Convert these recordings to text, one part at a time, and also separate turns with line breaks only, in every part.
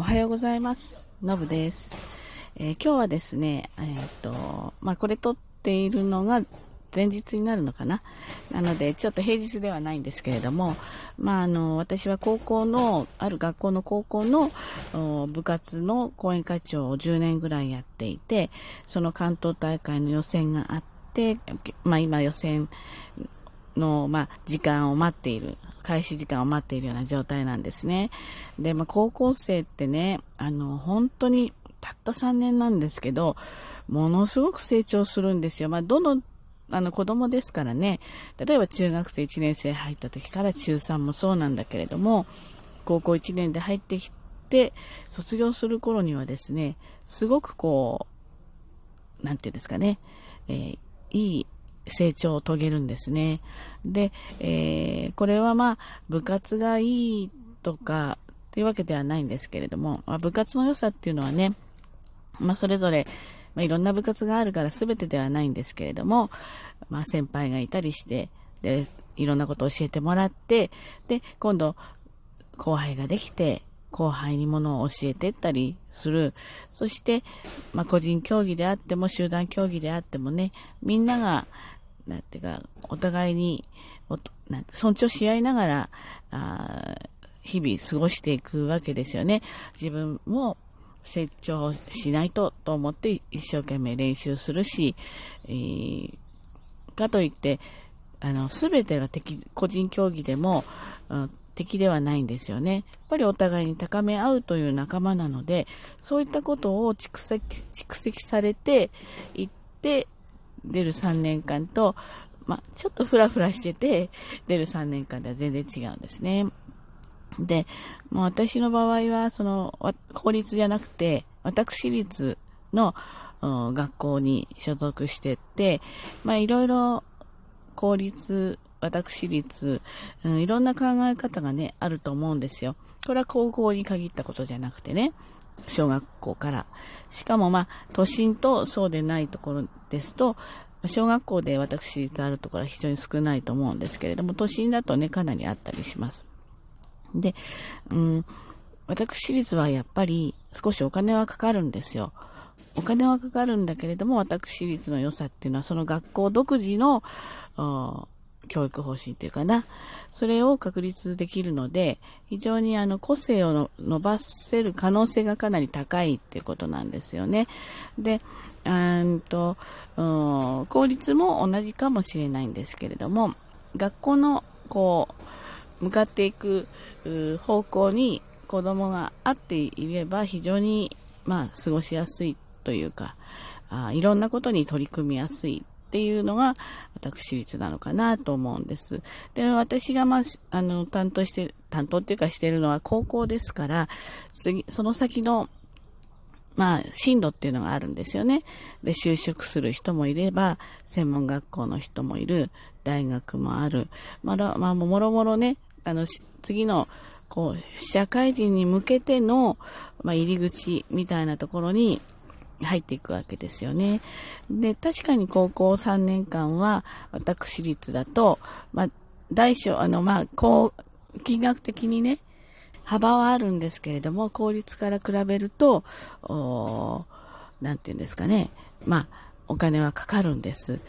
おはようございます。のぶです。えー、今日はですね、えー、っと、まあ、これ撮っているのが前日になるのかななので、ちょっと平日ではないんですけれども、まあ、あの、私は高校の、ある学校の高校の部活の講演会長を10年ぐらいやっていて、その関東大会の予選があって、まあ、今予選の、まあ、時間を待っている開始時間を待っているような状態なんですね。で、まあ、高校生ってね、あの、本当にたった3年なんですけど、ものすごく成長するんですよ。まあ、どの、あの、子供ですからね、例えば中学生1年生入った時から中3もそうなんだけれども、高校1年で入ってきて、卒業する頃にはですね、すごくこう、なんていうんですかね、えー、いい成長を遂げるんですね。で、えー、これはまあ、部活がいいとか、っていうわけではないんですけれども、まあ、部活の良さっていうのはね、まあ、それぞれ、まあ、いろんな部活があるから全てではないんですけれども、まあ、先輩がいたりして、で、いろんなことを教えてもらって、で、今度、後輩ができて、後輩にものを教えてったりする。そして、まあ、個人競技であっても集団競技であってもね、みんなが、なんていうか、お互いになん尊重し合いながら、あ日々過ごしていくわけですよね。自分も成長しないとと思って一生懸命練習するし、えー、かといって、あの、すべてが敵、個人競技でも、うん、敵ではないんですよね。やっぱりお互いに高め合うという仲間なので、そういったことを蓄積、蓄積されていって、出る3年間と、まあ、ちょっとフラフラしてて、出る3年間では全然違うんですね。で、もう私の場合は、その、公立じゃなくて、私立の学校に所属してって、まあ、いろいろ公立、私立、うん、いろんな考え方がね、あると思うんですよ。これは高校に限ったことじゃなくてね、小学校から。しかもまあ、都心とそうでないところですと、小学校で私立あるところは非常に少ないと思うんですけれども、都心だとね、かなりあったりします。で、うん、私立はやっぱり少しお金はかかるんですよ。お金はかかるんだけれども、私立の良さっていうのは、その学校独自の、教育方針っていうかな。それを確立できるので、非常にあの個性を伸ばせる可能性がかなり高いっていうことなんですよね。で、うんと、公立も同じかもしれないんですけれども、学校のこう、向かっていく方向に子供が合っていれば非常にまあ過ごしやすいというか、あいろんなことに取り組みやすいっていうのが私立なのかなと思うんです。で、私がまあ、あの、担当して、担当っていうかしてるのは高校ですから、次、その先のまあ、進路っていうのがあるんですよね。で、就職する人もいれば、専門学校の人もいる、大学もある。まあ、まあ、もろもろね、あの、次の、こう、社会人に向けての、まあ、入り口みたいなところに入っていくわけですよね。で、確かに高校3年間は、私立だと、まあ、大小、あの、まあ、こう、金額的にね、幅はあるんですけれども、効率から比べると、おなんて言うんですかね。まあ、お金はかかるんです。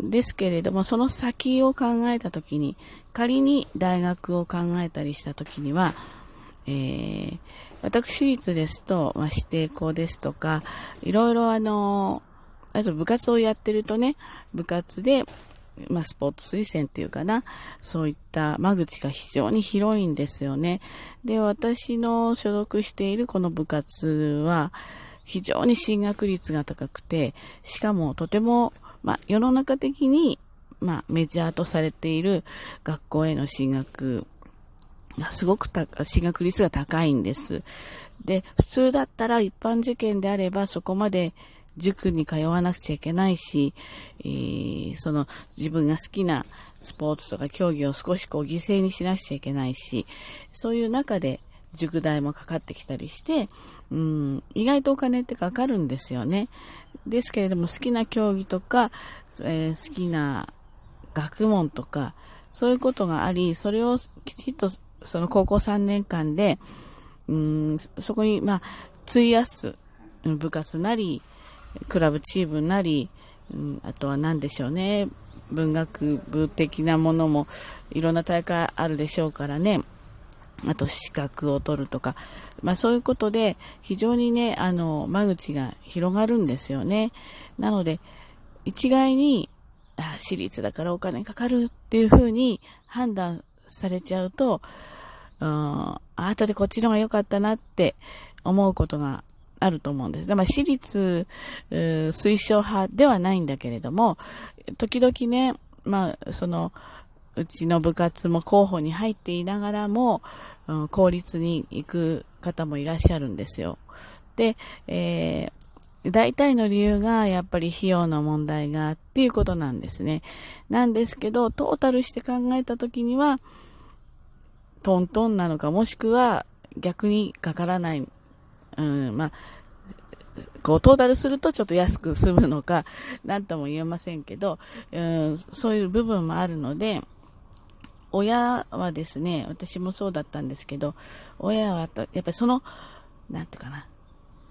ですけれども、その先を考えたときに、仮に大学を考えたりしたときには、えー、私立ですと、まあ、指定校ですとか、いろいろあの、あと部活をやってるとね、部活で、まあ、スポーツ推薦っていうかな、そういった間口が非常に広いんですよね。で、私の所属しているこの部活は、非常に進学率が高くて、しかもとても、まあ、世の中的に、まあ、メジャーとされている学校への進学すごく進学率が高いんです。で、普通だったら一般受験であればそこまで塾に通わなくちゃいけないし、えー、その自分が好きなスポーツとか競技を少しこう犠牲にしなくちゃいけないし、そういう中で塾代もかかってきたりして、うん、意外とお金ってかかるんですよね。ですけれども好きな競技とか、えー、好きな学問とか、そういうことがあり、それをきちっとその高校3年間で、うん、そこに、まあ、費やす、部活なり、クラブチームなり、うん、あとは何でしょうね、文学部的なものもいろんな大会あるでしょうからね、あと資格を取るとか、まあそういうことで非常にね、あの、間口が広がるんですよね。なので、一概に、あ私立だからお金かかるっていうふうに判断されちゃうと、うん、後でこっちの方が良かったなって思うことがあると思うんです。まあ、私立、推奨派ではないんだけれども、時々ね、まあ、その、うちの部活も候補に入っていながらも、うん、公立に行く方もいらっしゃるんですよ。で、えー、大体の理由がやっぱり費用の問題がっていうことなんですね。なんですけど、トータルして考えたときには、トントンなのか、もしくは逆にかからない、うん、まあ、こう、トータルするとちょっと安く済むのか、なんとも言えませんけど、うん、そういう部分もあるので、親はですね、私もそうだったんですけど、親はと、やっぱりその、なんていうかな、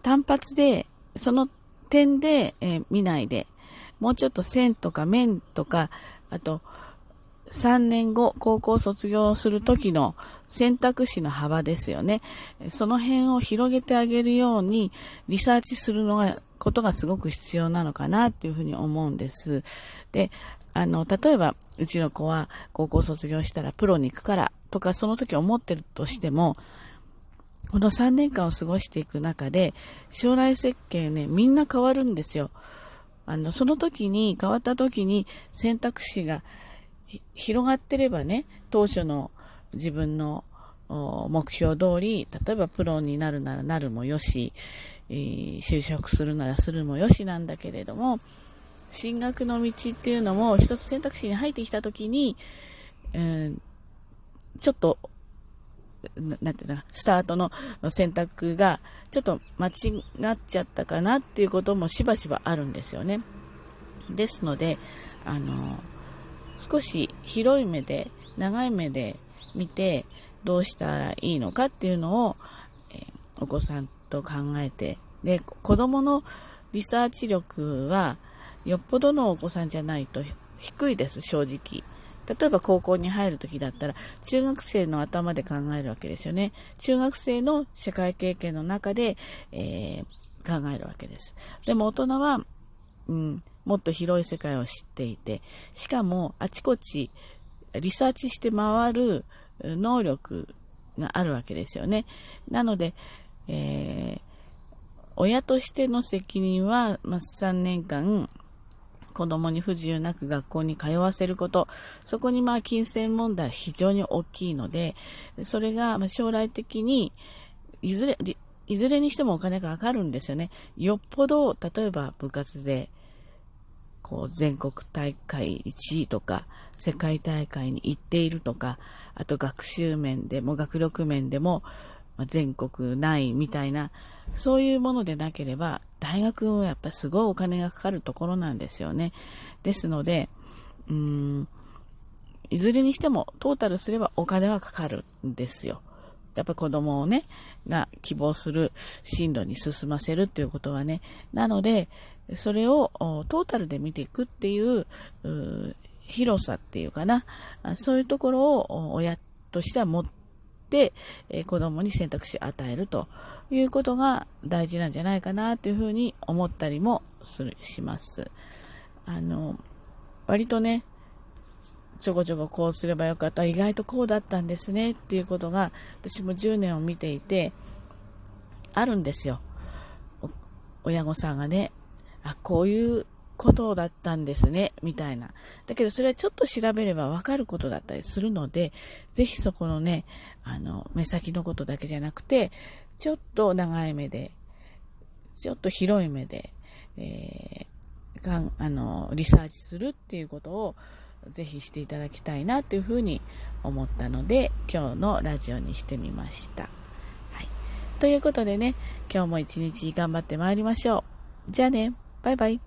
単発で、その点で、えー、見ないで、もうちょっと線とか面とか、あと、3年後、高校卒業する時の選択肢の幅ですよね。その辺を広げてあげるようにリサーチするのが、ことがすごく必要なのかなっていうふうに思うんです。で、あの、例えば、うちの子は高校卒業したらプロに行くからとか、その時思ってるとしても、この3年間を過ごしていく中で、将来設計ね、みんな変わるんですよ。あの、その時に、変わった時に選択肢が広がってればね、当初の自分の目標通り、例えばプロになるならなるもよし、えー、就職するならするもよしなんだけれども、進学の道っていうのも一つ選択肢に入ってきたときに、うん、ちょっと、なんていうの、スタートの選択がちょっと間違っちゃったかなっていうこともしばしばあるんですよね。ですので、あの、少し広い目で、長い目で見て、どうしたらいいのかっていうのを、えー、お子さんと考えて、で、子供のリサーチ力は、よっぽどのお子さんじゃないと低いです、正直。例えば高校に入るときだったら、中学生の頭で考えるわけですよね。中学生の社会経験の中で、えー、考えるわけです。でも大人は、うん、もっと広い世界を知っていて、しかもあちこちリサーチして回る能力があるわけですよね。なので、えー、親としての責任は、まあ、3年間、子供に不自由なく学校に通わせること、そこにまあ金銭問題非常に大きいので、それが将来的に、いずれ、いずれにしてもお金がかかるんですよね。よっぽど、例えば部活でこう全国大会1位とか、世界大会に行っているとか、あと学習面でも学力面でも、全国ないみたいな、そういうものでなければ、大学はやっぱすごいお金がかかるところなんですよね。ですので、うん、いずれにしてもトータルすればお金はかかるんですよ。やっぱ子供をね、が希望する進路に進ませるっていうことはね。なので、それをトータルで見ていくっていう広さっていうかな、そういうところを親としては持って、え子供に選択肢を与えるということが大事なんじゃないかなというふうに思ったりもするします。あの、割とね、ちょこちょここうすればよかった、意外とこうだったんですねっていうことが、私も10年を見ていて、あるんですよ。親御さんがね、あ、こういうことだったんですね、みたいな。だけどそれはちょっと調べればわかることだったりするので、ぜひそこのね、あの、目先のことだけじゃなくて、ちょっと長い目で、ちょっと広い目で、えー、かん、あの、リサーチするっていうことを、ぜひしていただきたいなというふうに思ったので、今日のラジオにしてみました。はい。ということでね、今日も一日頑張ってまいりましょう。じゃあね。Bye bye.